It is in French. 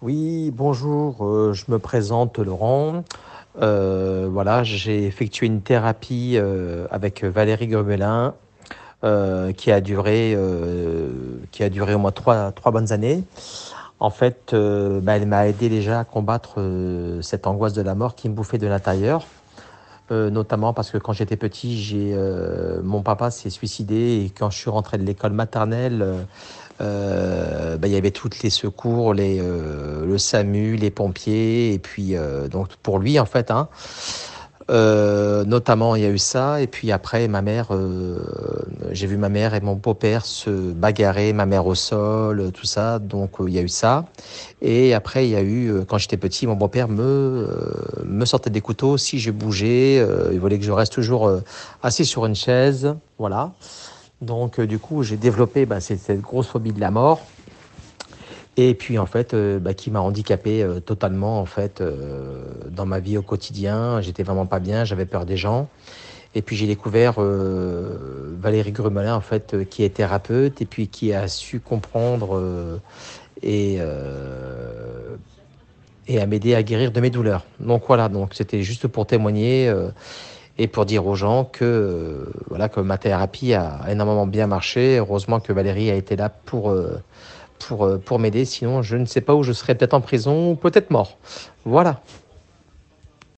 Oui, bonjour, euh, je me présente Laurent. Euh, voilà, j'ai effectué une thérapie euh, avec Valérie Grubelin euh, qui a duré, au moins trois, bonnes années. En fait, bah, elle m'a aidé déjà à combattre cette angoisse de la mort qui me bouffait de l'intérieur. Notamment parce que quand j'étais petit, mon papa s'est suicidé et quand je suis rentré de l'école maternelle, bah, il y avait toutes les secours, les, euh, le SAMU, les pompiers, et puis euh, donc pour lui en fait, hein, euh, notamment il y a eu ça, et puis après ma mère, euh, j'ai vu ma mère et mon beau-père se bagarrer, ma mère au sol, tout ça, donc euh, il y a eu ça, et après il y a eu, euh, quand j'étais petit, mon beau-père me, euh, me sortait des couteaux si je bougeais, euh, il voulait que je reste toujours euh, assis sur une chaise, voilà. Donc, euh, du coup, j'ai développé bah, cette, cette grosse phobie de la mort. Et puis, en fait, euh, bah, qui m'a handicapé euh, totalement, en fait, dans ma vie au quotidien. J'étais vraiment pas bien, j'avais peur des gens. Et puis, j'ai découvert Valérie Grumelin, en fait, qui est thérapeute et puis qui a su comprendre et, et à m'aider à guérir de mes douleurs. Donc, voilà, donc c'était juste pour témoigner. Et pour dire aux gens que euh, voilà que ma thérapie a énormément bien marché. Heureusement que Valérie a été là pour euh, pour euh, pour m'aider. Sinon, je ne sais pas où je serais peut-être en prison ou peut-être mort. Voilà.